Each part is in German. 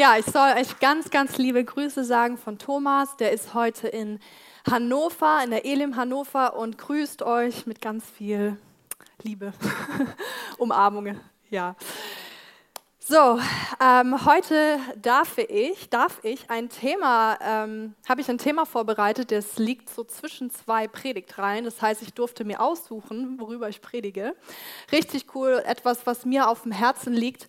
Ja, ich soll euch ganz, ganz liebe Grüße sagen von Thomas. Der ist heute in Hannover, in der Elim Hannover und grüßt euch mit ganz viel Liebe, Umarmungen. Ja. So, ähm, heute darf ich, darf ich ein Thema, ähm, habe ich ein Thema vorbereitet, das liegt so zwischen zwei Predigtreihen. Das heißt, ich durfte mir aussuchen, worüber ich predige. Richtig cool, etwas, was mir auf dem Herzen liegt.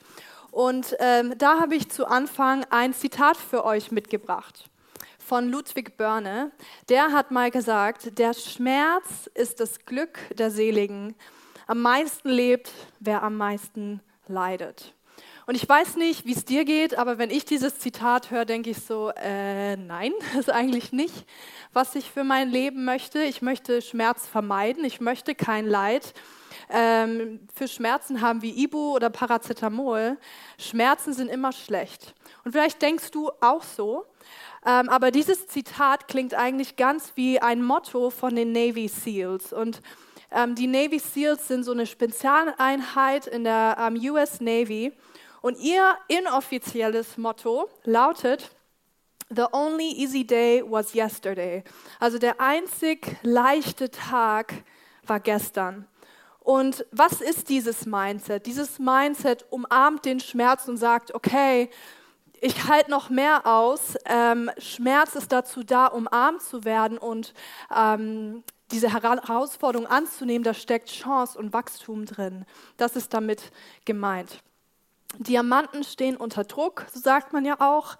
Und ähm, da habe ich zu Anfang ein Zitat für euch mitgebracht von Ludwig Börne. Der hat mal gesagt, der Schmerz ist das Glück der Seligen. Am meisten lebt, wer am meisten leidet. Und ich weiß nicht, wie es dir geht, aber wenn ich dieses Zitat höre, denke ich so, äh, nein, das ist eigentlich nicht, was ich für mein Leben möchte. Ich möchte Schmerz vermeiden, ich möchte kein Leid ähm, für Schmerzen haben wie Ibu oder Paracetamol. Schmerzen sind immer schlecht. Und vielleicht denkst du auch so, ähm, aber dieses Zitat klingt eigentlich ganz wie ein Motto von den Navy SEALs. Und ähm, die Navy SEALs sind so eine Spezialeinheit in der ähm, US Navy. Und ihr inoffizielles Motto lautet, The only easy day was yesterday. Also der einzig leichte Tag war gestern. Und was ist dieses Mindset? Dieses Mindset umarmt den Schmerz und sagt, okay, ich halte noch mehr aus. Ähm, Schmerz ist dazu da, umarmt zu werden und ähm, diese Herausforderung anzunehmen. Da steckt Chance und Wachstum drin. Das ist damit gemeint. Diamanten stehen unter Druck, so sagt man ja auch.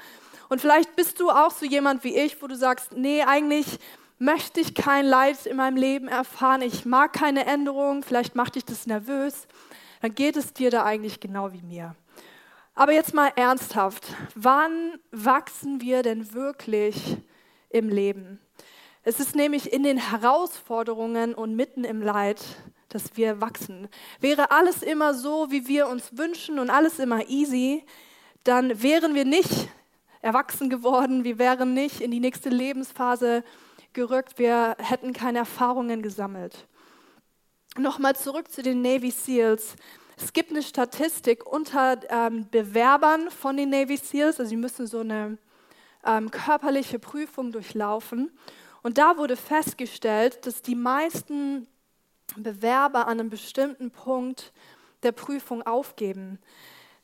Und vielleicht bist du auch so jemand wie ich, wo du sagst, nee, eigentlich möchte ich kein Leid in meinem Leben erfahren, ich mag keine Änderung, vielleicht macht dich das nervös, dann geht es dir da eigentlich genau wie mir. Aber jetzt mal ernsthaft, wann wachsen wir denn wirklich im Leben? Es ist nämlich in den Herausforderungen und mitten im Leid, dass wir wachsen. Wäre alles immer so, wie wir uns wünschen und alles immer easy, dann wären wir nicht erwachsen geworden, wir wären nicht in die nächste Lebensphase gerückt, wir hätten keine Erfahrungen gesammelt. Nochmal zurück zu den Navy SEALs. Es gibt eine Statistik unter ähm, Bewerbern von den Navy SEALs, also sie müssen so eine ähm, körperliche Prüfung durchlaufen. Und da wurde festgestellt, dass die meisten Bewerber an einem bestimmten Punkt der Prüfung aufgeben.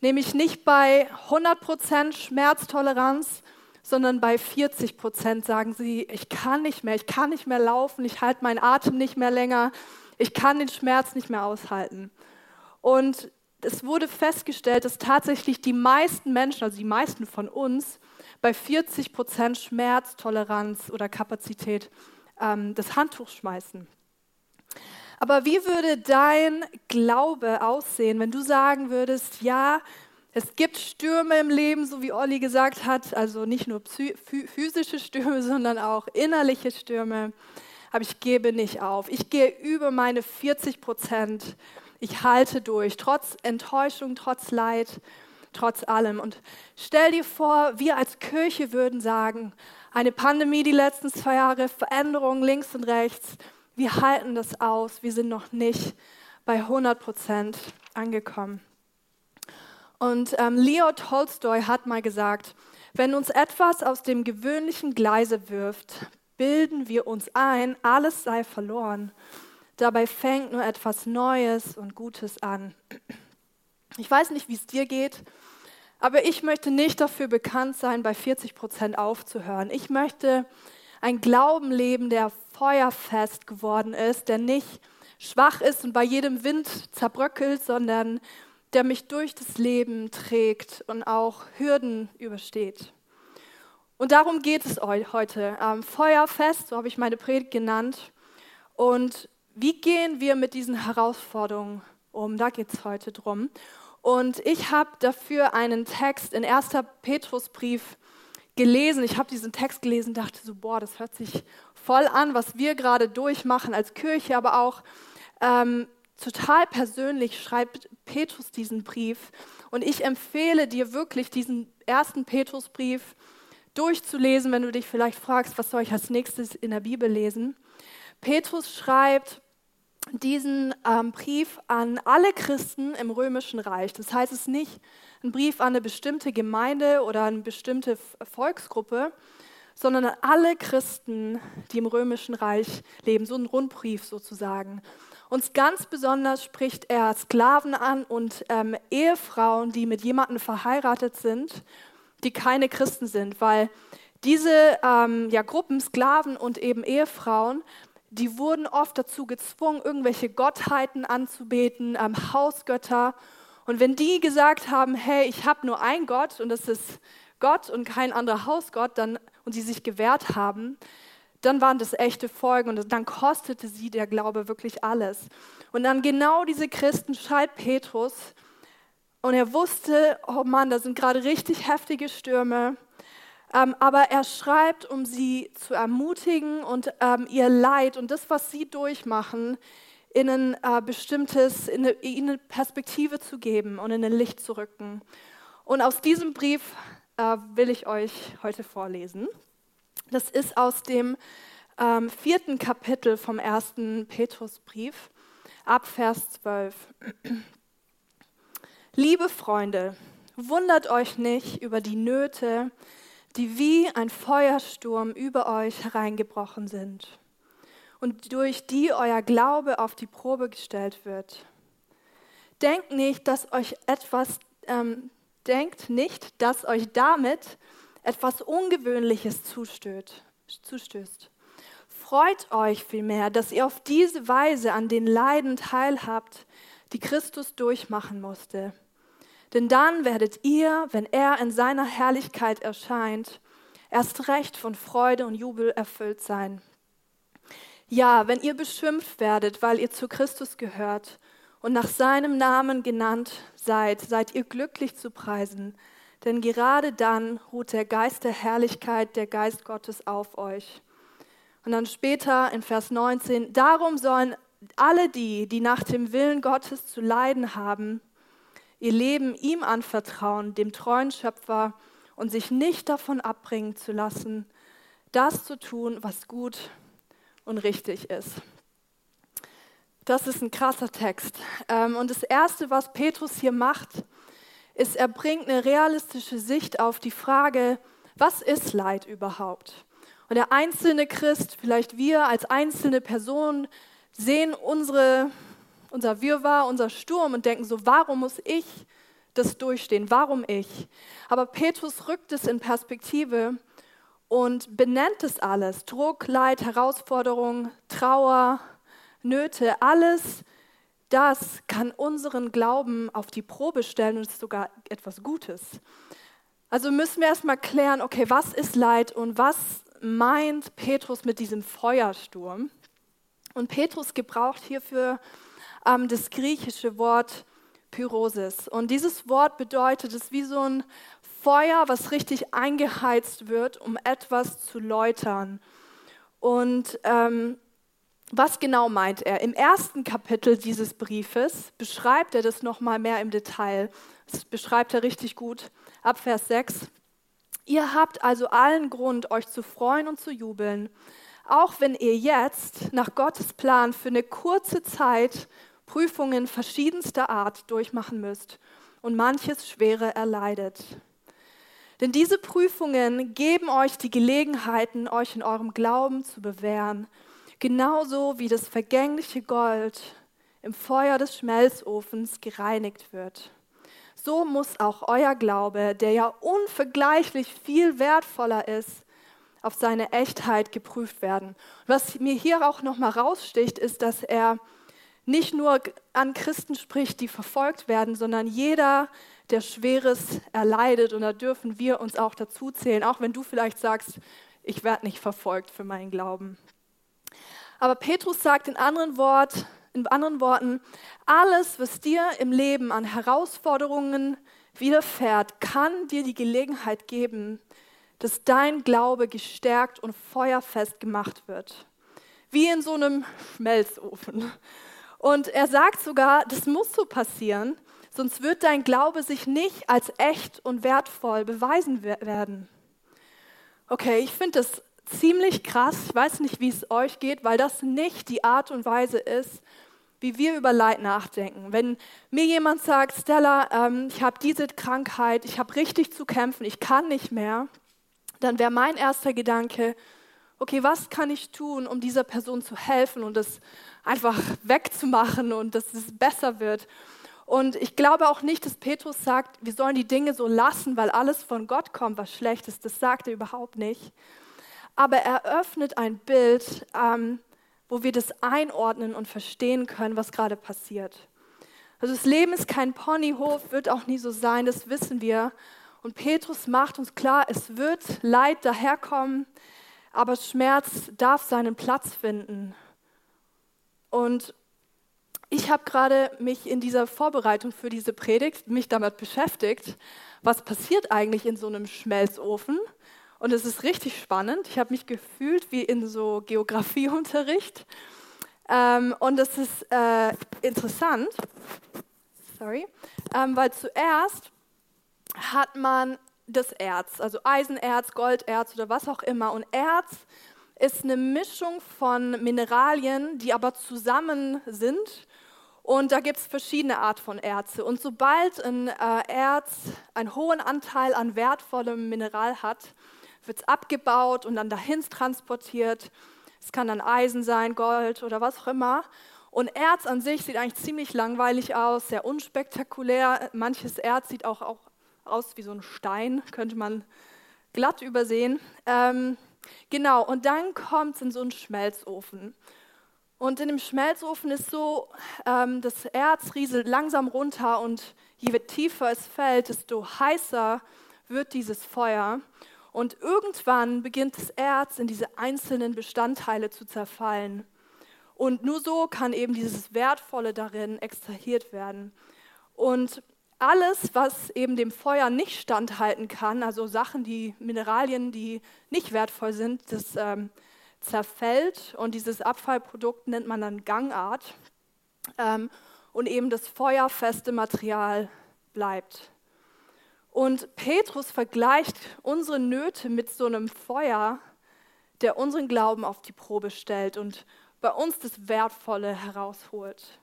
Nämlich nicht bei 100% Schmerztoleranz, sondern bei 40 Prozent sagen sie, ich kann nicht mehr, ich kann nicht mehr laufen, ich halte meinen Atem nicht mehr länger, ich kann den Schmerz nicht mehr aushalten. Und es wurde festgestellt, dass tatsächlich die meisten Menschen, also die meisten von uns, bei 40 Prozent Schmerztoleranz oder Kapazität ähm, das Handtuch schmeißen. Aber wie würde dein Glaube aussehen, wenn du sagen würdest, ja, es gibt Stürme im Leben, so wie Olli gesagt hat, also nicht nur physische Stürme, sondern auch innerliche Stürme. Aber ich gebe nicht auf. Ich gehe über meine 40 Prozent. Ich halte durch, trotz Enttäuschung, trotz Leid, trotz allem. Und stell dir vor, wir als Kirche würden sagen, eine Pandemie die letzten zwei Jahre, Veränderungen links und rechts, wir halten das aus. Wir sind noch nicht bei 100 Prozent angekommen. Und ähm, Leo Tolstoy hat mal gesagt, wenn uns etwas aus dem gewöhnlichen Gleise wirft, bilden wir uns ein, alles sei verloren. Dabei fängt nur etwas Neues und Gutes an. Ich weiß nicht, wie es dir geht, aber ich möchte nicht dafür bekannt sein, bei 40 Prozent aufzuhören. Ich möchte ein Glauben leben, der feuerfest geworden ist, der nicht schwach ist und bei jedem Wind zerbröckelt, sondern der mich durch das Leben trägt und auch Hürden übersteht. Und darum geht es heute. Ähm, Feuerfest, so habe ich meine Predigt genannt. Und wie gehen wir mit diesen Herausforderungen um? Da geht es heute drum. Und ich habe dafür einen Text in 1. Petrusbrief gelesen, ich habe diesen Text gelesen, dachte so, boah, das hört sich voll an, was wir gerade durchmachen als Kirche, aber auch ähm, total persönlich schreibt Petrus diesen Brief. Und ich empfehle dir wirklich, diesen ersten Petrusbrief durchzulesen, wenn du dich vielleicht fragst, was soll ich als nächstes in der Bibel lesen. Petrus schreibt diesen ähm, Brief an alle Christen im römischen Reich. Das heißt, es ist nicht ein Brief an eine bestimmte Gemeinde oder eine bestimmte Volksgruppe, sondern an alle Christen, die im römischen Reich leben. So ein Rundbrief sozusagen. Und ganz besonders spricht er Sklaven an und ähm, Ehefrauen, die mit jemandem verheiratet sind, die keine Christen sind, weil diese ähm, ja, Gruppen, Sklaven und eben Ehefrauen, die wurden oft dazu gezwungen, irgendwelche Gottheiten anzubeten, ähm, Hausgötter. Und wenn die gesagt haben, hey, ich habe nur einen Gott und das ist Gott und kein anderer Hausgott, dann, und sie sich gewehrt haben, dann waren das echte Folgen und dann kostete sie der Glaube wirklich alles. Und dann genau diese Christen schreibt Petrus und er wusste, oh Mann, da sind gerade richtig heftige Stürme. Ähm, aber er schreibt, um sie zu ermutigen und ähm, ihr Leid und das, was sie durchmachen, in ein äh, bestimmtes, in eine, in eine, Perspektive zu geben und in ein Licht zu rücken. Und aus diesem Brief äh, will ich euch heute vorlesen. Das ist aus dem ähm, vierten Kapitel vom ersten Petrusbrief, ab Vers 12. Liebe Freunde, wundert euch nicht über die Nöte, die wie ein Feuersturm über euch hereingebrochen sind und durch die euer Glaube auf die Probe gestellt wird. Denkt nicht, dass euch etwas, ähm, denkt nicht, dass euch damit etwas Ungewöhnliches zustößt. zustößt. Freut euch vielmehr, dass ihr auf diese Weise an den Leiden teilhabt, die Christus durchmachen musste. Denn dann werdet ihr, wenn er in seiner Herrlichkeit erscheint, erst recht von Freude und Jubel erfüllt sein. Ja, wenn ihr beschimpft werdet, weil ihr zu Christus gehört und nach seinem Namen genannt seid, seid ihr glücklich zu preisen, denn gerade dann ruht der Geist der Herrlichkeit, der Geist Gottes auf euch. Und dann später in Vers 19, darum sollen alle die, die nach dem Willen Gottes zu leiden haben, ihr Leben ihm anvertrauen, dem treuen Schöpfer, und sich nicht davon abbringen zu lassen, das zu tun, was gut und richtig ist. Das ist ein krasser Text. Ähm, und das Erste, was Petrus hier macht, ist, er bringt eine realistische Sicht auf die Frage, was ist Leid überhaupt? Und der einzelne Christ, vielleicht wir als einzelne Person, sehen unsere, unser Wirrwarr, unser Sturm und denken so, warum muss ich das durchstehen? Warum ich? Aber Petrus rückt es in Perspektive und benennt es alles. Druck, Leid, Herausforderung, Trauer, Nöte, alles das kann unseren Glauben auf die Probe stellen und ist sogar etwas Gutes. Also müssen wir erstmal klären, okay, was ist Leid und was meint Petrus mit diesem Feuersturm? Und Petrus gebraucht hierfür ähm, das griechische Wort Pyrosis. Und dieses Wort bedeutet, es ist wie so ein Feuer, was richtig eingeheizt wird, um etwas zu läutern. Und ähm, was genau meint er? Im ersten Kapitel dieses Briefes beschreibt er das nochmal mehr im Detail. Das beschreibt er richtig gut ab Vers 6. Ihr habt also allen Grund, euch zu freuen und zu jubeln, auch wenn ihr jetzt nach Gottes Plan für eine kurze Zeit Prüfungen verschiedenster Art durchmachen müsst und manches Schwere erleidet. Denn diese Prüfungen geben euch die Gelegenheiten, euch in eurem Glauben zu bewähren genauso wie das vergängliche Gold im Feuer des Schmelzofens gereinigt wird. So muss auch euer Glaube, der ja unvergleichlich viel wertvoller ist, auf seine Echtheit geprüft werden. Was mir hier auch noch mal raussticht, ist, dass er nicht nur an Christen spricht, die verfolgt werden, sondern jeder, der Schweres erleidet. Und da dürfen wir uns auch dazu zählen, auch wenn du vielleicht sagst, ich werde nicht verfolgt für meinen Glauben. Aber Petrus sagt in anderen, Wort, in anderen Worten, alles, was dir im Leben an Herausforderungen widerfährt, kann dir die Gelegenheit geben, dass dein Glaube gestärkt und feuerfest gemacht wird. Wie in so einem Schmelzofen. Und er sagt sogar, das muss so passieren, sonst wird dein Glaube sich nicht als echt und wertvoll beweisen werden. Okay, ich finde das ziemlich krass. Ich weiß nicht, wie es euch geht, weil das nicht die Art und Weise ist, wie wir über Leid nachdenken. Wenn mir jemand sagt, Stella, ähm, ich habe diese Krankheit, ich habe richtig zu kämpfen, ich kann nicht mehr, dann wäre mein erster Gedanke, okay, was kann ich tun, um dieser Person zu helfen und es einfach wegzumachen und dass es besser wird. Und ich glaube auch nicht, dass Petrus sagt, wir sollen die Dinge so lassen, weil alles von Gott kommt, was schlecht ist. Das sagt er überhaupt nicht. Aber er öffnet ein Bild, ähm, wo wir das einordnen und verstehen können, was gerade passiert. Also das Leben ist kein Ponyhof, wird auch nie so sein, das wissen wir. Und Petrus macht uns klar, es wird Leid daherkommen, aber Schmerz darf seinen Platz finden. Und ich habe gerade mich in dieser Vorbereitung für diese Predigt mich damit beschäftigt, was passiert eigentlich in so einem Schmelzofen und es ist richtig spannend. Ich habe mich gefühlt wie in so Geografieunterricht. Ähm, und es ist äh, interessant, sorry, ähm, weil zuerst hat man das Erz, also Eisenerz, Golderz oder was auch immer. Und Erz ist eine Mischung von Mineralien, die aber zusammen sind. Und da gibt es verschiedene Art von Erze. Und sobald ein äh, Erz einen hohen Anteil an wertvollem Mineral hat, wird es abgebaut und dann dahin transportiert. Es kann dann Eisen sein, Gold oder was auch immer. Und Erz an sich sieht eigentlich ziemlich langweilig aus, sehr unspektakulär. Manches Erz sieht auch, auch aus wie so ein Stein, könnte man glatt übersehen. Ähm, genau, und dann kommt es in so einen Schmelzofen. Und in dem Schmelzofen ist so, ähm, das Erz rieselt langsam runter und je tiefer es fällt, desto heißer wird dieses Feuer. Und irgendwann beginnt das Erz in diese einzelnen Bestandteile zu zerfallen. Und nur so kann eben dieses Wertvolle darin extrahiert werden. Und alles, was eben dem Feuer nicht standhalten kann, also Sachen, die Mineralien, die nicht wertvoll sind, das ähm, zerfällt und dieses Abfallprodukt nennt man dann Gangart. Ähm, und eben das feuerfeste Material bleibt. Und Petrus vergleicht unsere Nöte mit so einem Feuer, der unseren Glauben auf die Probe stellt und bei uns das Wertvolle herausholt.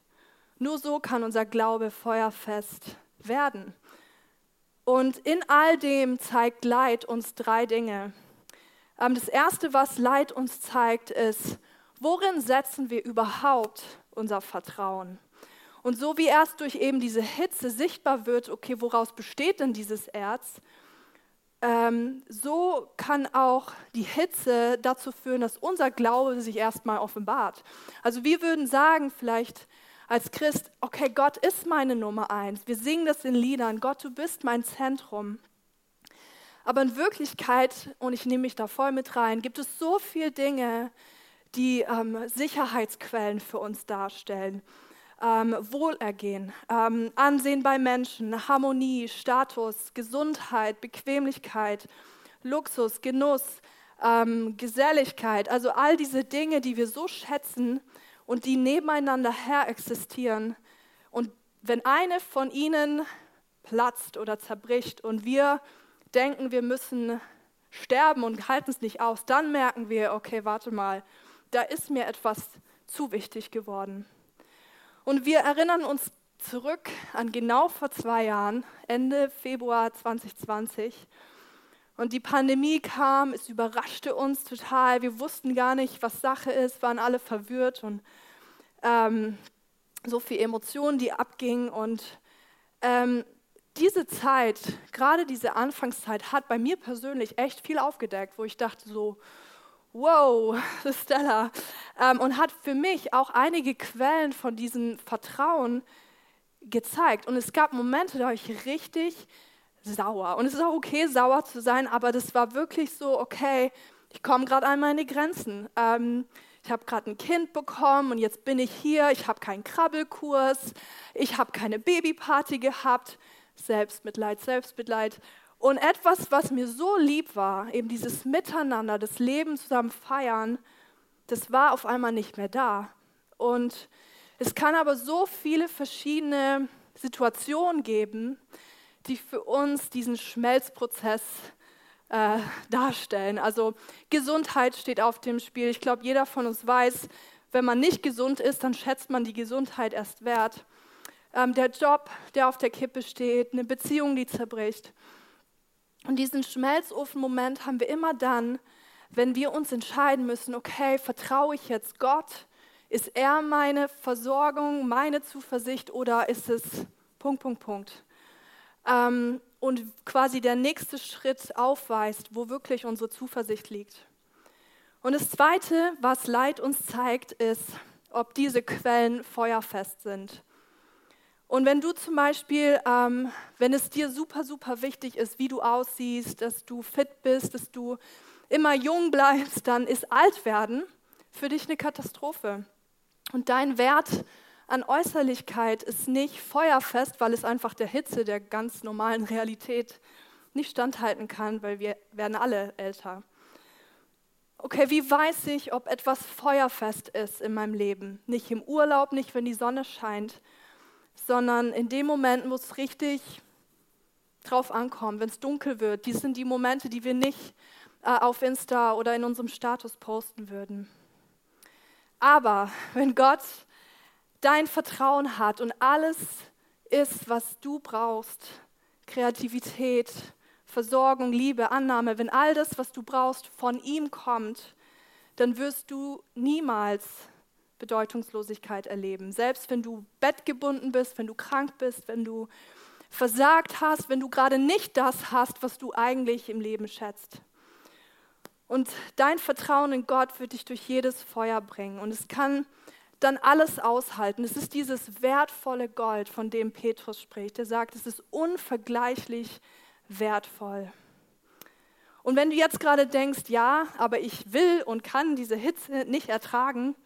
Nur so kann unser Glaube feuerfest werden. Und in all dem zeigt Leid uns drei Dinge. Ähm, das Erste, was Leid uns zeigt, ist, worin setzen wir überhaupt unser Vertrauen? Und so wie erst durch eben diese Hitze sichtbar wird, okay, woraus besteht denn dieses Erz, ähm, so kann auch die Hitze dazu führen, dass unser Glaube sich erstmal offenbart. Also wir würden sagen vielleicht als Christ, okay, Gott ist meine Nummer eins. Wir singen das in Liedern, Gott, du bist mein Zentrum. Aber in Wirklichkeit, und ich nehme mich da voll mit rein, gibt es so viele Dinge, die ähm, Sicherheitsquellen für uns darstellen ähm, Wohlergehen, ähm, Ansehen bei Menschen, Harmonie, Status, Gesundheit, Bequemlichkeit, Luxus, Genuss, ähm, Geselligkeit, also all diese Dinge, die wir so schätzen und die nebeneinander her existieren. Und wenn eine von ihnen platzt oder zerbricht und wir denken, wir müssen sterben und halten es nicht aus, dann merken wir, okay, warte mal, da ist mir etwas zu wichtig geworden. Und wir erinnern uns zurück an genau vor zwei Jahren, Ende Februar 2020. Und die Pandemie kam, es überraschte uns total. Wir wussten gar nicht, was Sache ist, waren alle verwirrt und ähm, so viele Emotionen, die abgingen. Und ähm, diese Zeit, gerade diese Anfangszeit, hat bei mir persönlich echt viel aufgedeckt, wo ich dachte so, wow, Stella, ähm, und hat für mich auch einige Quellen von diesem Vertrauen gezeigt. Und es gab Momente, da war ich richtig sauer. Und es ist auch okay, sauer zu sein, aber das war wirklich so, okay, ich komme gerade an meine Grenzen. Ähm, ich habe gerade ein Kind bekommen und jetzt bin ich hier, ich habe keinen Krabbelkurs, ich habe keine Babyparty gehabt, Selbstmitleid, Selbstmitleid. Und etwas, was mir so lieb war, eben dieses Miteinander, das Leben zusammen feiern, das war auf einmal nicht mehr da. Und es kann aber so viele verschiedene Situationen geben, die für uns diesen Schmelzprozess äh, darstellen. Also Gesundheit steht auf dem Spiel. Ich glaube, jeder von uns weiß, wenn man nicht gesund ist, dann schätzt man die Gesundheit erst wert. Ähm, der Job, der auf der Kippe steht, eine Beziehung, die zerbricht. Und diesen Schmelzofen-Moment haben wir immer dann, wenn wir uns entscheiden müssen, okay, vertraue ich jetzt Gott? Ist er meine Versorgung, meine Zuversicht oder ist es Punkt, Punkt, Punkt? Ähm, und quasi der nächste Schritt aufweist, wo wirklich unsere Zuversicht liegt. Und das Zweite, was Leid uns zeigt, ist, ob diese Quellen feuerfest sind. Und wenn du zum Beispiel, ähm, wenn es dir super, super wichtig ist, wie du aussiehst, dass du fit bist, dass du immer jung bleibst, dann ist Altwerden für dich eine Katastrophe. Und dein Wert an Äußerlichkeit ist nicht feuerfest, weil es einfach der Hitze der ganz normalen Realität nicht standhalten kann, weil wir werden alle älter. Okay, wie weiß ich, ob etwas feuerfest ist in meinem Leben? Nicht im Urlaub, nicht wenn die Sonne scheint, sondern in dem Moment muss richtig drauf ankommen, wenn es dunkel wird. Dies sind die Momente, die wir nicht äh, auf Insta oder in unserem Status posten würden. Aber wenn Gott dein Vertrauen hat und alles ist, was du brauchst, Kreativität, Versorgung, Liebe, Annahme, wenn all das, was du brauchst, von ihm kommt, dann wirst du niemals Bedeutungslosigkeit erleben. Selbst wenn du bettgebunden bist, wenn du krank bist, wenn du versagt hast, wenn du gerade nicht das hast, was du eigentlich im Leben schätzt. Und dein Vertrauen in Gott wird dich durch jedes Feuer bringen. Und es kann dann alles aushalten. Es ist dieses wertvolle Gold, von dem Petrus spricht. Er sagt, es ist unvergleichlich wertvoll. Und wenn du jetzt gerade denkst, ja, aber ich will und kann diese Hitze nicht ertragen,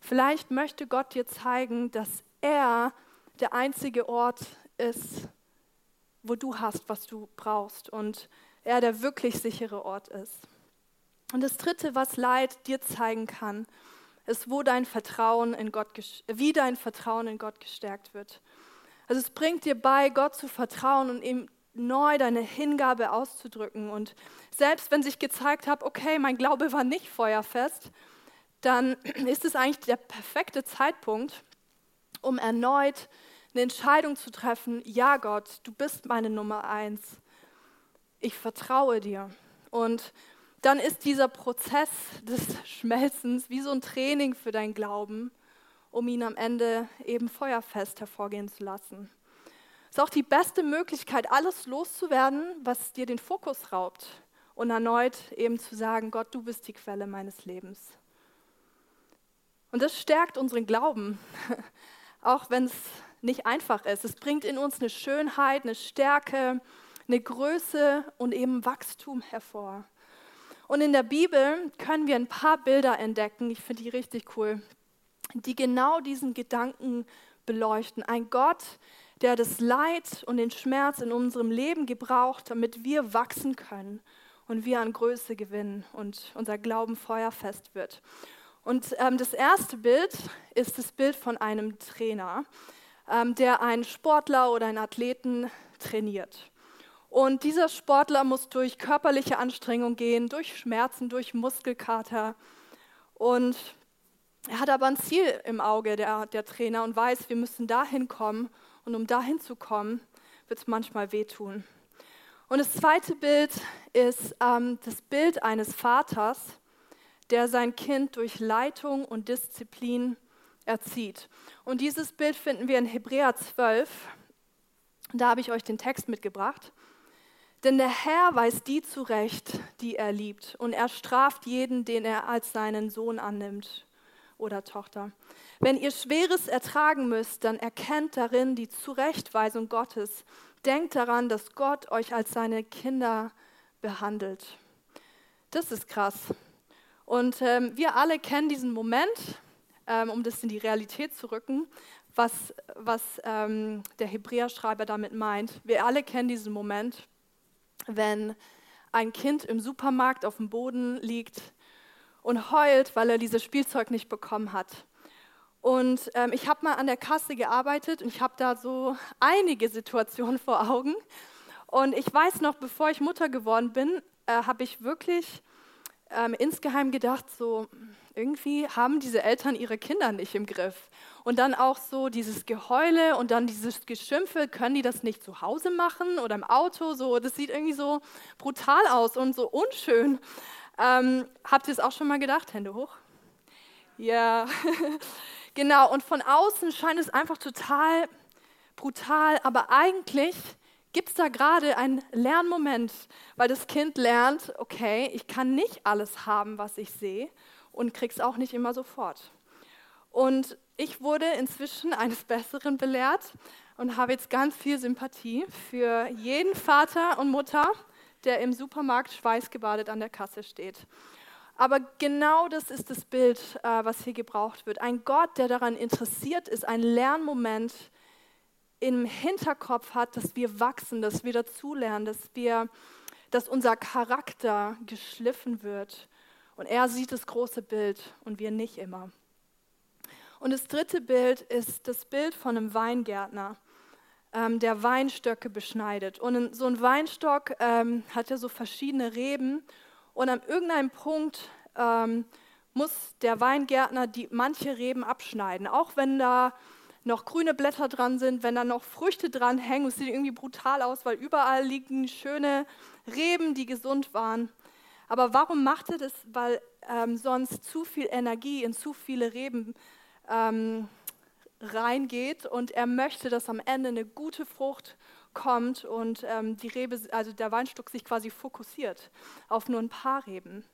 vielleicht möchte Gott dir zeigen, dass er der einzige Ort ist, wo du hast, was du brauchst und er der wirklich sichere Ort ist. Und das Dritte, was Leid dir zeigen kann, ist, wo dein Vertrauen in Gott, wie dein Vertrauen in Gott gestärkt wird. Also es bringt dir bei, Gott zu vertrauen und ihm neu deine Hingabe auszudrücken. Und selbst wenn sich gezeigt hat, okay, mein Glaube war nicht feuerfest, dann ist es eigentlich der perfekte Zeitpunkt, um erneut eine Entscheidung zu treffen, ja Gott, du bist meine Nummer eins. Ich vertraue dir. Und dann ist dieser Prozess des Schmelzens wie so ein Training für dein Glauben, um ihn am Ende eben feuerfest hervorgehen zu lassen. Es ist auch die beste Möglichkeit, alles loszuwerden, was dir den Fokus raubt und erneut eben zu sagen, Gott, du bist die Quelle meines Lebens. Und das stärkt unseren Glauben, auch wenn es nicht einfach ist. Es bringt in uns eine Schönheit, eine Stärke, eine Größe und eben Wachstum hervor. Und in der Bibel können wir ein paar Bilder entdecken, ich finde die richtig cool, die genau diesen Gedanken beleuchten. Ein Gott, der das Leid und den Schmerz in unserem Leben gebraucht, damit wir wachsen können und wir an Größe gewinnen und unser Glauben feuerfest wird. Und ähm, das erste Bild ist das Bild von einem Trainer, ähm, der einen Sportler oder einen Athleten trainiert. Und dieser Sportler muss durch körperliche Anstrengung gehen, durch Schmerzen, durch Muskelkater. Und er hat aber ein Ziel im Auge, der, der Trainer, und weiß, wir müssen dahin kommen. Und um dahin zu kommen, wird es manchmal wehtun. Und das zweite Bild ist ähm, das Bild eines Vaters, der sein Kind durch Leitung und Disziplin erzieht. Und dieses Bild finden wir in Hebräer 12. Da habe ich euch den Text mitgebracht. Denn der Herr weiß die zurecht, die er liebt, und er straft jeden, den er als seinen Sohn annimmt oder Tochter. Wenn ihr Schweres ertragen müsst, dann erkennt darin die Zurechtweisung Gottes. Denkt daran, dass Gott euch als seine Kinder behandelt. Das ist krass. Und ähm, wir alle kennen diesen Moment, ähm, um das in die Realität zu rücken, was, was ähm, der Hebräerschreiber damit meint. Wir alle kennen diesen Moment, wenn ein Kind im Supermarkt auf dem Boden liegt und heult, weil er dieses Spielzeug nicht bekommen hat. Und ähm, ich habe mal an der Kasse gearbeitet und ich habe da so einige Situationen vor Augen. Und ich weiß noch, bevor ich Mutter geworden bin, äh, habe ich wirklich ähm, insgeheim gedacht, so irgendwie haben diese Eltern ihre Kinder nicht im Griff. Und dann auch so dieses Geheule und dann dieses Geschimpfe, können die das nicht zu Hause machen oder im Auto? So, das sieht irgendwie so brutal aus und so unschön. Ähm, habt ihr es auch schon mal gedacht? Hände hoch. Ja, genau. Und von außen scheint es einfach total brutal, aber eigentlich gibt es da gerade einen Lernmoment, weil das Kind lernt, okay, ich kann nicht alles haben, was ich sehe und krieg's auch nicht immer sofort. Und ich wurde inzwischen eines Besseren belehrt und habe jetzt ganz viel Sympathie für jeden Vater und Mutter, der im Supermarkt schweißgebadet an der Kasse steht. Aber genau das ist das Bild, äh, was hier gebraucht wird. Ein Gott, der daran interessiert ist, ein Lernmoment im Hinterkopf hat, dass wir wachsen, dass wir dazulernen, dass, wir, dass unser Charakter geschliffen wird. Und er sieht das große Bild und wir nicht immer. Und das dritte Bild ist das Bild von einem Weingärtner, ähm, der Weinstöcke beschneidet. Und so ein Weinstock ähm, hat ja so verschiedene Reben. Und an irgendeinem Punkt ähm, muss der Weingärtner die, manche Reben abschneiden, auch wenn da noch grüne Blätter dran sind, wenn da noch Früchte dran hängen. Es sieht irgendwie brutal aus, weil überall liegen schöne Reben, die gesund waren. Aber warum macht er das? Weil ähm, sonst zu viel Energie in zu viele Reben ähm, reingeht und er möchte, dass am Ende eine gute Frucht kommt und ähm, die Rebe, also der Weinstock sich quasi fokussiert auf nur ein paar Reben.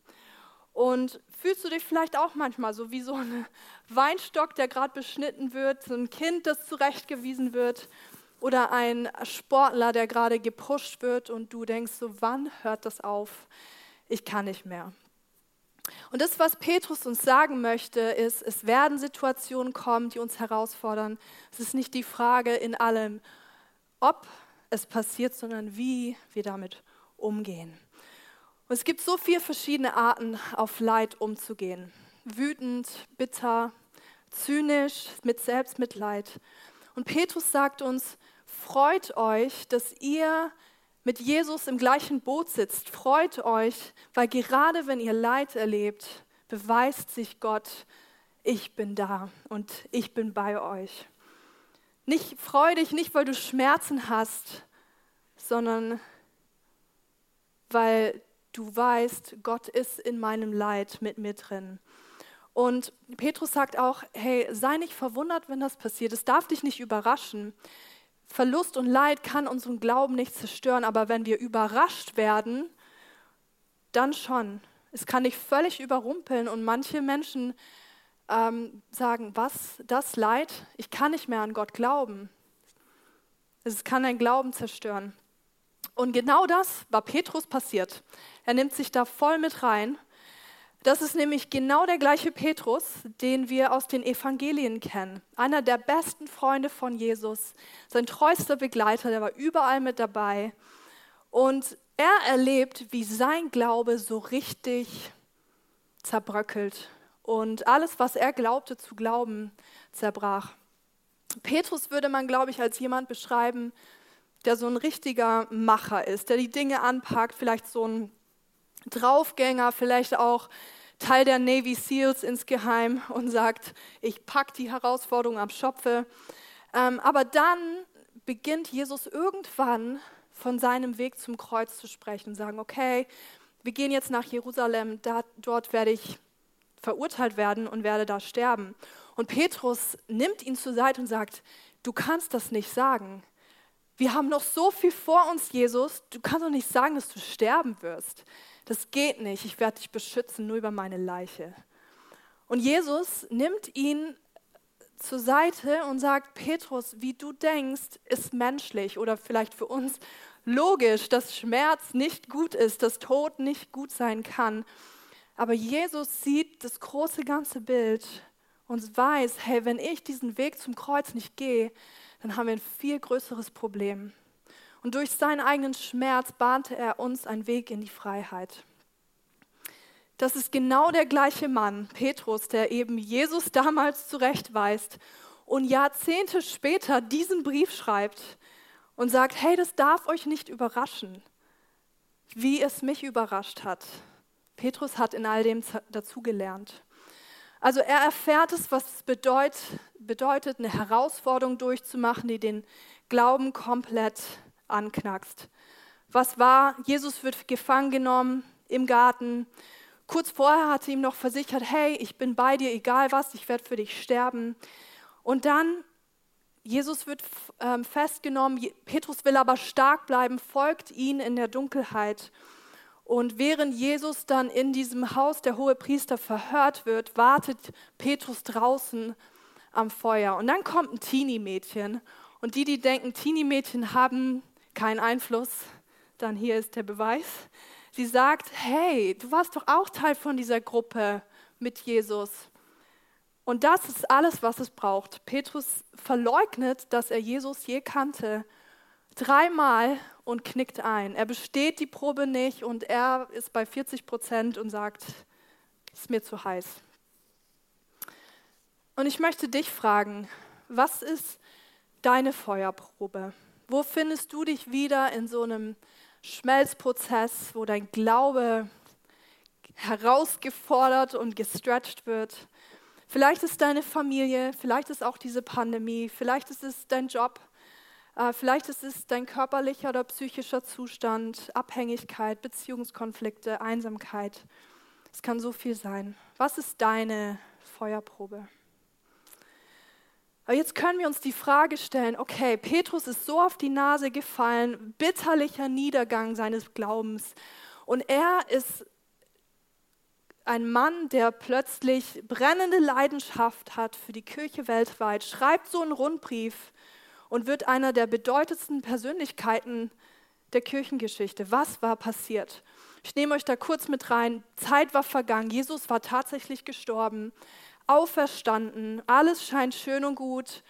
Und fühlst du dich vielleicht auch manchmal so wie so ein Weinstock, der gerade beschnitten wird, so ein Kind, das zurechtgewiesen wird oder ein Sportler, der gerade gepusht wird und du denkst so, wann hört das auf? Ich kann nicht mehr. Und das, was Petrus uns sagen möchte, ist, es werden Situationen kommen, die uns herausfordern. Es ist nicht die Frage in allem, ob es passiert, sondern wie wir damit umgehen. Und es gibt so viele verschiedene Arten, auf Leid umzugehen. Wütend, bitter, zynisch, mit Selbstmitleid. Und Petrus sagt uns, freut euch, dass ihr mit Jesus im gleichen Boot sitzt. Freut euch, weil gerade wenn ihr Leid erlebt, beweist sich Gott, ich bin da und ich bin bei euch. Nicht freu dich nicht, weil du Schmerzen hast, sondern weil du weißt, Gott ist in meinem Leid mit mir drin. Und Petrus sagt auch, hey, sei nicht verwundert, wenn das passiert. Es darf dich nicht überraschen. Verlust und Leid kann unseren Glauben nicht zerstören, aber wenn wir überrascht werden, dann schon. Es kann dich völlig überrumpeln und manche Menschen ähm, sagen, was, das Leid, ich kann nicht mehr an Gott glauben. Es kann dein Glauben zerstören. Und genau das war Petrus passiert. Er nimmt sich da voll mit rein. Das ist nämlich genau der gleiche Petrus, den wir aus den Evangelien kennen. Einer der besten Freunde von Jesus, sein treuster Begleiter, der war überall mit dabei. Und er erlebt, wie sein Glaube so richtig zerbröckelt und alles, was er glaubte zu glauben, zerbrach. Petrus würde man, glaube ich, als jemand beschreiben, der so ein richtiger Macher ist, der die Dinge anpackt, vielleicht so ein Draufgänger, vielleicht auch Teil der Navy SEALs insgeheim und sagt, ich packe die Herausforderung am Schopfe. Ähm, aber dann beginnt Jesus irgendwann von seinem Weg zum Kreuz zu sprechen und sagen, okay, wir gehen jetzt nach Jerusalem, da, dort werde ich verurteilt werden und werde da sterben. Und Petrus nimmt ihn zur Seite und sagt, du kannst das nicht sagen. Wir haben noch so viel vor uns, Jesus. Du kannst doch nicht sagen, dass du sterben wirst. Das geht nicht. Ich werde dich beschützen, nur über meine Leiche. Und Jesus nimmt ihn zur Seite und sagt, Petrus, wie du denkst, ist menschlich oder vielleicht für uns logisch, dass Schmerz nicht gut ist, dass Tod nicht gut sein kann. Aber Jesus sieht das große ganze Bild und weiß, hey, wenn ich diesen Weg zum Kreuz nicht gehe, dann haben wir ein viel größeres Problem. Und durch seinen eigenen Schmerz bahnte er uns einen Weg in die Freiheit. Das ist genau der gleiche Mann, Petrus, der eben Jesus damals zurechtweist und Jahrzehnte später diesen Brief schreibt und sagt, hey, das darf euch nicht überraschen, wie es mich überrascht hat. Petrus hat in all dem dazugelernt. Also er erfährt es, was es bedeutet, bedeutet, eine Herausforderung durchzumachen, die den Glauben komplett anknackst. Was war? Jesus wird gefangen genommen im Garten. Kurz vorher hat sie ihm noch versichert, hey, ich bin bei dir, egal was, ich werde für dich sterben. Und dann, Jesus wird ähm, festgenommen, Petrus will aber stark bleiben, folgt ihn in der Dunkelheit. Und während Jesus dann in diesem Haus der hohe Priester verhört wird, wartet Petrus draußen am Feuer. Und dann kommt ein Teenie-Mädchen. Und die, die denken, Teenie-Mädchen haben keinen Einfluss, dann hier ist der Beweis. Sie sagt, hey, du warst doch auch Teil von dieser Gruppe mit Jesus. Und das ist alles, was es braucht. Petrus verleugnet, dass er Jesus je kannte, dreimal und knickt ein. Er besteht die Probe nicht und er ist bei 40 Prozent und sagt, ist mir zu heiß. Und ich möchte dich fragen, was ist deine Feuerprobe? Wo findest du dich wieder in so einem Schmelzprozess, wo dein Glaube herausgefordert und gestretched wird? Vielleicht ist deine Familie, vielleicht ist auch diese Pandemie, vielleicht ist es dein Job, äh, vielleicht ist es dein körperlicher oder psychischer Zustand, Abhängigkeit, Beziehungskonflikte, Einsamkeit. Es kann so viel sein. Was ist deine Feuerprobe? Aber jetzt können wir uns die Frage stellen, okay, Petrus ist so auf die Nase gefallen, bitterlicher Niedergang seines Glaubens. Und er ist ein Mann, der plötzlich brennende Leidenschaft hat für die Kirche weltweit, schreibt so einen Rundbrief und wird einer der bedeutendsten Persönlichkeiten der Kirchengeschichte. Was war passiert? Ich nehme euch da kurz mit rein. Zeit war vergangen. Jesus war tatsächlich gestorben auferstanden, alles scheint schön und gut.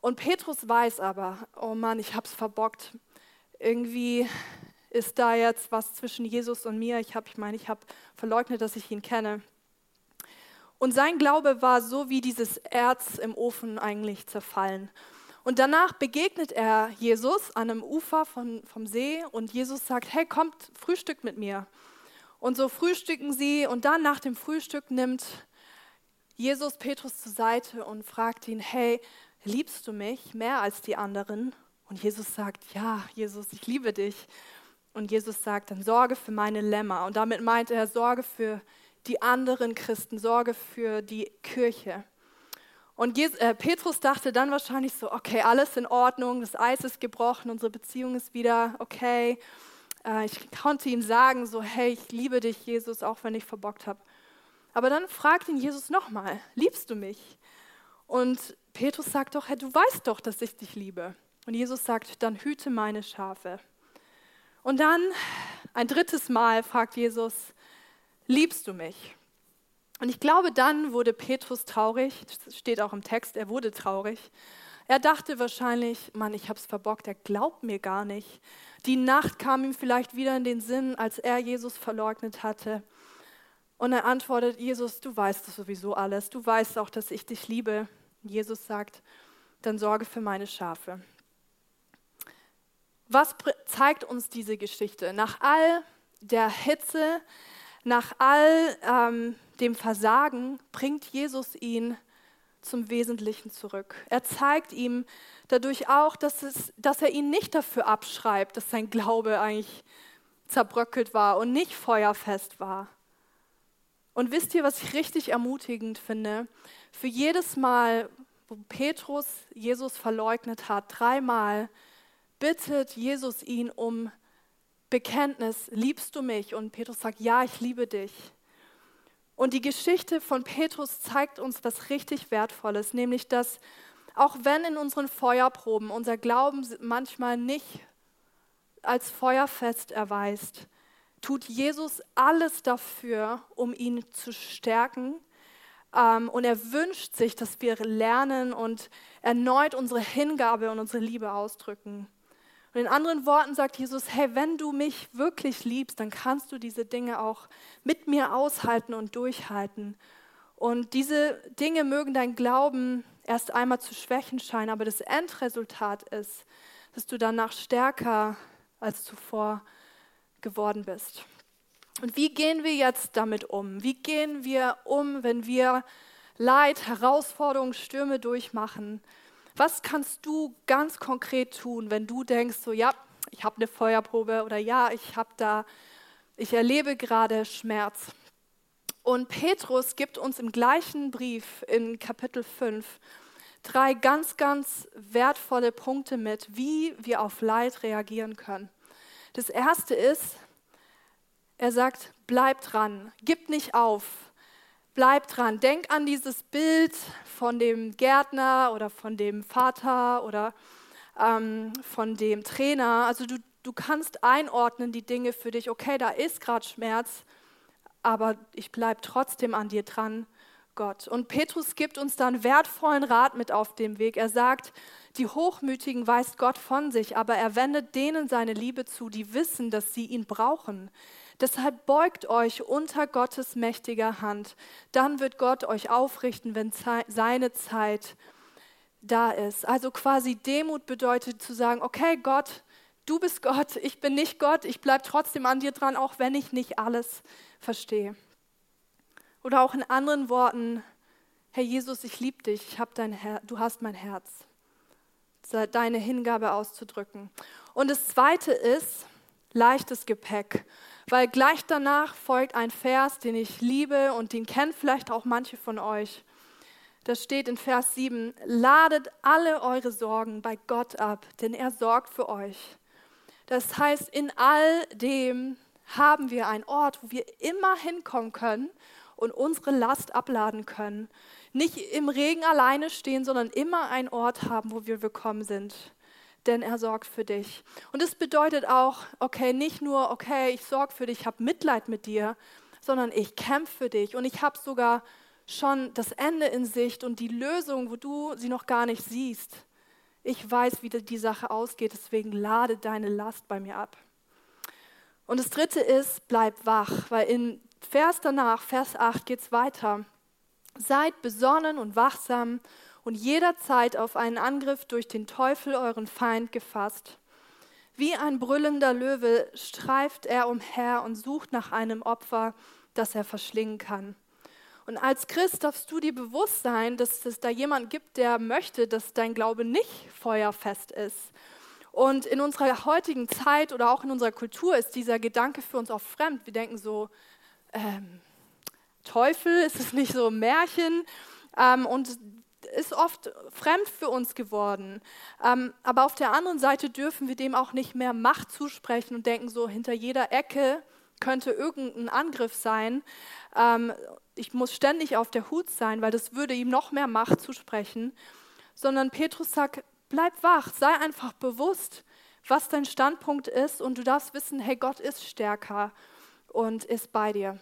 Und Petrus weiß aber, oh Mann, ich habe es verbockt. Irgendwie ist da jetzt was zwischen Jesus und mir. Ich habe, ich meine, ich habe verleugnet, dass ich ihn kenne. Und sein Glaube war so wie dieses Erz im Ofen eigentlich zerfallen. Und danach begegnet er Jesus an einem Ufer von, vom See und Jesus sagt, hey, kommt, frühstückt mit mir. Und so frühstücken sie und dann nach dem Frühstück nimmt Jesus Petrus zur Seite und fragt ihn, hey, liebst du mich mehr als die anderen? Und Jesus sagt, ja, Jesus, ich liebe dich. Und Jesus sagt, dann sorge für meine Lämmer. Und damit meint er, sorge für die anderen Christen, sorge für die Kirche. Und äh, Petrus dachte dann wahrscheinlich so, okay, alles in Ordnung, das Eis ist gebrochen, unsere Beziehung ist wieder okay. Äh, ich konnte ihm sagen, so, hey, ich liebe dich, Jesus, auch wenn ich verbockt habe. Aber dann fragt ihn Jesus nochmal, liebst du mich? Und Petrus sagt doch, hey, du weißt doch, dass ich dich liebe. Und Jesus sagt, dann hüte meine Schafe. Und dann ein drittes Mal fragt Jesus, liebst du mich? Und ich glaube, dann wurde Petrus traurig, das steht auch im Text, er wurde traurig. Er dachte wahrscheinlich, Mann, ich habe es verbockt, er glaubt mir gar nicht. Die Nacht kam ihm vielleicht wieder in den Sinn, als er Jesus verleugnet hatte. Und er antwortet, Jesus, du weißt das sowieso alles. Du weißt auch, dass ich dich liebe. Jesus sagt, dann sorge für meine Schafe. Was zeigt uns diese Geschichte? Nach all der Hitze, nach all ähm, dem Versagen bringt Jesus ihn zum Wesentlichen zurück. Er zeigt ihm dadurch auch, dass, es, dass er ihn nicht dafür abschreibt, dass sein Glaube eigentlich zerbröckelt war und nicht feuerfest war, und wisst ihr, was ich richtig ermutigend finde? Für jedes Mal, wo Petrus Jesus verleugnet hat, dreimal bittet Jesus ihn um Bekenntnis, liebst du mich? Und Petrus sagt, ja, ich liebe dich. Und die Geschichte von Petrus zeigt uns was richtig Wertvolles, nämlich dass auch wenn in unseren Feuerproben unser Glauben manchmal nicht als feuerfest erweist, tut Jesus alles dafür, um ihn zu stärken. Ähm, und er wünscht sich, dass wir lernen und erneut unsere Hingabe und unsere Liebe ausdrücken. Und in anderen Worten sagt Jesus, hey, wenn du mich wirklich liebst, dann kannst du diese Dinge auch mit mir aushalten und durchhalten. Und diese Dinge mögen dein Glauben erst einmal zu schwächen scheinen, aber das Endresultat ist, dass du danach stärker als zuvor geworden bist. Und wie gehen wir jetzt damit um? Wie gehen wir um, wenn wir Leid, Herausforderungen, Stürme durchmachen? Was kannst du ganz konkret tun, wenn du denkst, so ja, ich habe eine Feuerprobe oder ja, ich habe da, ich erlebe gerade Schmerz. Und Petrus gibt uns im gleichen Brief in Kapitel 5 drei ganz, ganz wertvolle Punkte mit, wie wir auf Leid reagieren können. Das erste ist, er sagt, bleib dran, gib nicht auf, bleib dran. Denk an dieses Bild von dem Gärtner oder von dem Vater oder ähm, von dem Trainer. Also du, du kannst einordnen die Dinge für dich. Okay, da ist gerade Schmerz, aber ich bleibe trotzdem an dir dran, Gott. Und Petrus gibt uns dann wertvollen Rat mit auf dem Weg. Er sagt, die Hochmütigen weist Gott von sich, aber er wendet denen seine Liebe zu, die wissen, dass sie ihn brauchen. Deshalb beugt euch unter Gottes mächtiger Hand. Dann wird Gott euch aufrichten, wenn seine Zeit da ist. Also quasi Demut bedeutet zu sagen, okay Gott, du bist Gott, ich bin nicht Gott, ich bleibe trotzdem an dir dran, auch wenn ich nicht alles verstehe. Oder auch in anderen Worten, Herr Jesus, ich liebe dich, ich hab dein Her du hast mein Herz. Deine Hingabe auszudrücken. Und das Zweite ist leichtes Gepäck. Weil gleich danach folgt ein Vers, den ich liebe und den kennen vielleicht auch manche von euch. Das steht in Vers 7, ladet alle eure Sorgen bei Gott ab, denn er sorgt für euch. Das heißt, in all dem haben wir einen Ort, wo wir immer hinkommen können und unsere Last abladen können. Nicht im Regen alleine stehen, sondern immer einen Ort haben, wo wir willkommen sind denn er sorgt für dich. Und es bedeutet auch, okay, nicht nur, okay, ich sorge für dich, ich habe Mitleid mit dir, sondern ich kämpfe für dich und ich habe sogar schon das Ende in Sicht und die Lösung, wo du sie noch gar nicht siehst. Ich weiß, wie die Sache ausgeht, deswegen lade deine Last bei mir ab. Und das dritte ist, bleib wach, weil in Vers danach, Vers 8 geht es weiter. Seid besonnen und wachsam und jederzeit auf einen Angriff durch den Teufel, euren Feind, gefasst. Wie ein brüllender Löwe streift er umher und sucht nach einem Opfer, das er verschlingen kann. Und als Christ darfst du dir bewusst sein, dass es da jemand gibt, der möchte, dass dein Glaube nicht feuerfest ist. Und in unserer heutigen Zeit oder auch in unserer Kultur ist dieser Gedanke für uns auch fremd. Wir denken so, ähm, Teufel, ist es nicht so ein Märchen? Ähm, und ist oft fremd für uns geworden. Ähm, aber auf der anderen Seite dürfen wir dem auch nicht mehr Macht zusprechen und denken, so hinter jeder Ecke könnte irgendein Angriff sein. Ähm, ich muss ständig auf der Hut sein, weil das würde ihm noch mehr Macht zusprechen. Sondern Petrus sagt, bleib wach, sei einfach bewusst, was dein Standpunkt ist und du darfst wissen, hey, Gott ist stärker und ist bei dir.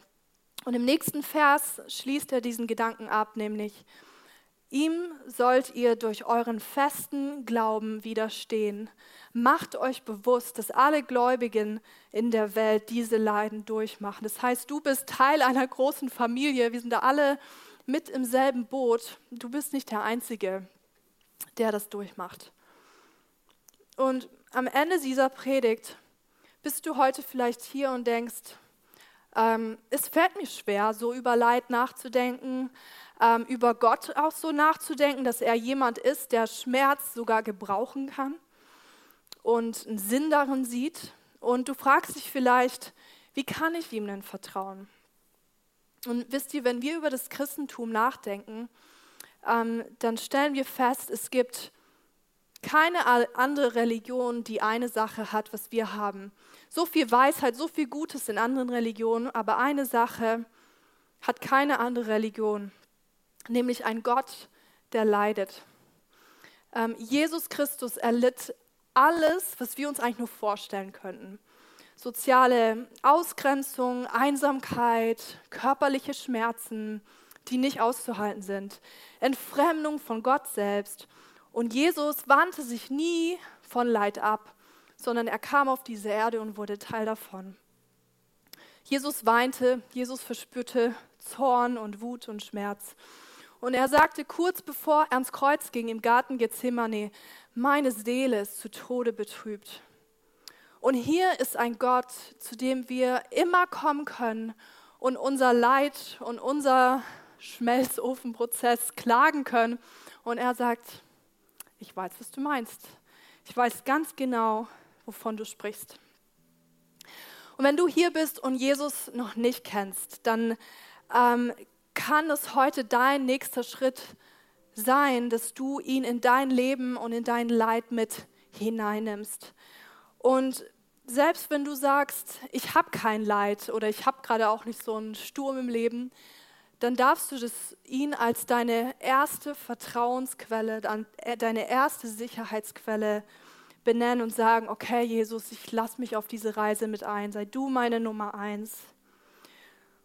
Und im nächsten Vers schließt er diesen Gedanken ab, nämlich, Ihm sollt ihr durch euren festen Glauben widerstehen. Macht euch bewusst, dass alle Gläubigen in der Welt diese Leiden durchmachen. Das heißt, du bist Teil einer großen Familie. Wir sind da alle mit im selben Boot. Du bist nicht der Einzige, der das durchmacht. Und am Ende dieser Predigt bist du heute vielleicht hier und denkst, ähm, es fällt mir schwer, so über Leid nachzudenken ähm, über Gott auch so nachzudenken, dass er jemand ist, der Schmerz sogar gebrauchen kann und einen Sinn darin sieht. Und du fragst dich vielleicht, wie kann ich ihm denn vertrauen? Und wisst ihr, wenn wir über das Christentum nachdenken, ähm, dann stellen wir fest, es gibt keine andere Religion, die eine Sache hat, was wir haben. So viel Weisheit, so viel Gutes in anderen Religionen, aber eine Sache hat keine andere Religion nämlich ein Gott, der leidet. Ähm, Jesus Christus erlitt alles, was wir uns eigentlich nur vorstellen könnten. Soziale Ausgrenzung, Einsamkeit, körperliche Schmerzen, die nicht auszuhalten sind, Entfremdung von Gott selbst. Und Jesus wandte sich nie von Leid ab, sondern er kam auf diese Erde und wurde Teil davon. Jesus weinte, Jesus verspürte Zorn und Wut und Schmerz. Und er sagte kurz bevor er ans Kreuz ging im Garten Gethsemane, meine Seele ist zu Tode betrübt. Und hier ist ein Gott, zu dem wir immer kommen können und unser Leid und unser Schmelzofenprozess klagen können. Und er sagt, ich weiß, was du meinst. Ich weiß ganz genau, wovon du sprichst. Und wenn du hier bist und Jesus noch nicht kennst, dann ähm, kann es heute dein nächster Schritt sein, dass du ihn in dein Leben und in dein Leid mit hineinnimmst. Und selbst wenn du sagst, ich habe kein Leid oder ich habe gerade auch nicht so einen Sturm im Leben, dann darfst du das, ihn als deine erste Vertrauensquelle, äh, deine erste Sicherheitsquelle benennen und sagen, okay Jesus, ich lasse mich auf diese Reise mit ein, sei du meine Nummer eins.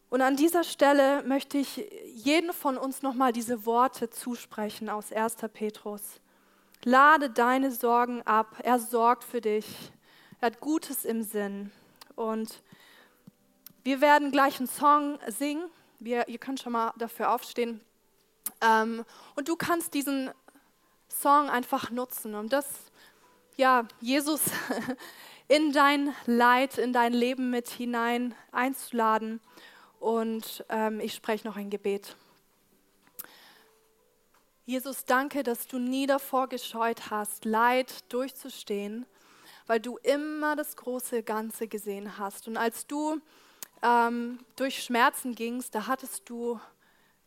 Und an dieser Stelle möchte ich jeden von uns nochmal diese Worte zusprechen aus 1. Petrus. Lade deine Sorgen ab, er sorgt für dich, er hat Gutes im Sinn. Und wir werden gleich einen Song singen, wir, ihr könnt schon mal dafür aufstehen. Ähm, und du kannst diesen Song einfach nutzen, um das, ja, Jesus in dein Leid, in dein Leben mit hinein einzuladen und ähm, ich spreche noch ein Gebet. Jesus, danke, dass du nie davor gescheut hast, Leid durchzustehen, weil du immer das große Ganze gesehen hast. Und als du ähm, durch Schmerzen gingst, da hattest du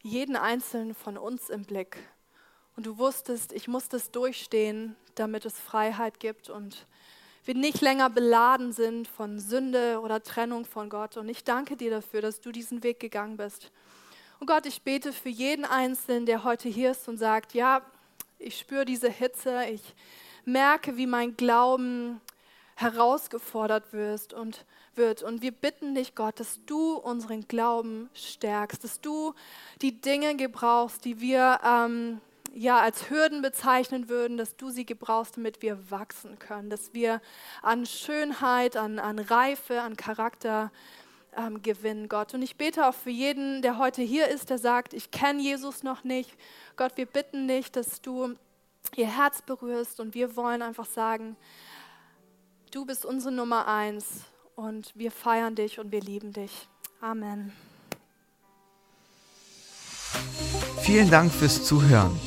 jeden einzelnen von uns im Blick. Und du wusstest, ich muss das durchstehen, damit es Freiheit gibt und wir nicht länger beladen sind von Sünde oder Trennung von Gott. Und ich danke dir dafür, dass du diesen Weg gegangen bist. Und Gott, ich bete für jeden Einzelnen, der heute hier ist und sagt, ja, ich spüre diese Hitze, ich merke, wie mein Glauben herausgefordert wirst und wird. Und wir bitten dich, Gott, dass du unseren Glauben stärkst, dass du die Dinge gebrauchst, die wir ähm, ja als Hürden bezeichnen würden, dass du sie gebrauchst, damit wir wachsen können, dass wir an Schönheit, an, an Reife, an Charakter ähm, gewinnen, Gott. Und ich bete auch für jeden, der heute hier ist, der sagt, ich kenne Jesus noch nicht. Gott, wir bitten dich, dass du ihr Herz berührst und wir wollen einfach sagen, du bist unsere Nummer eins und wir feiern dich und wir lieben dich. Amen. Vielen Dank fürs Zuhören.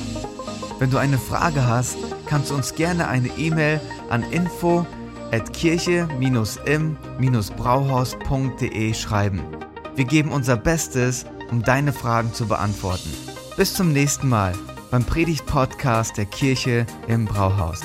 Wenn du eine Frage hast, kannst du uns gerne eine E-Mail an info at kirche-im-brauhaus.de schreiben. Wir geben unser Bestes, um deine Fragen zu beantworten. Bis zum nächsten Mal beim Predigt-Podcast der Kirche im Brauhaus.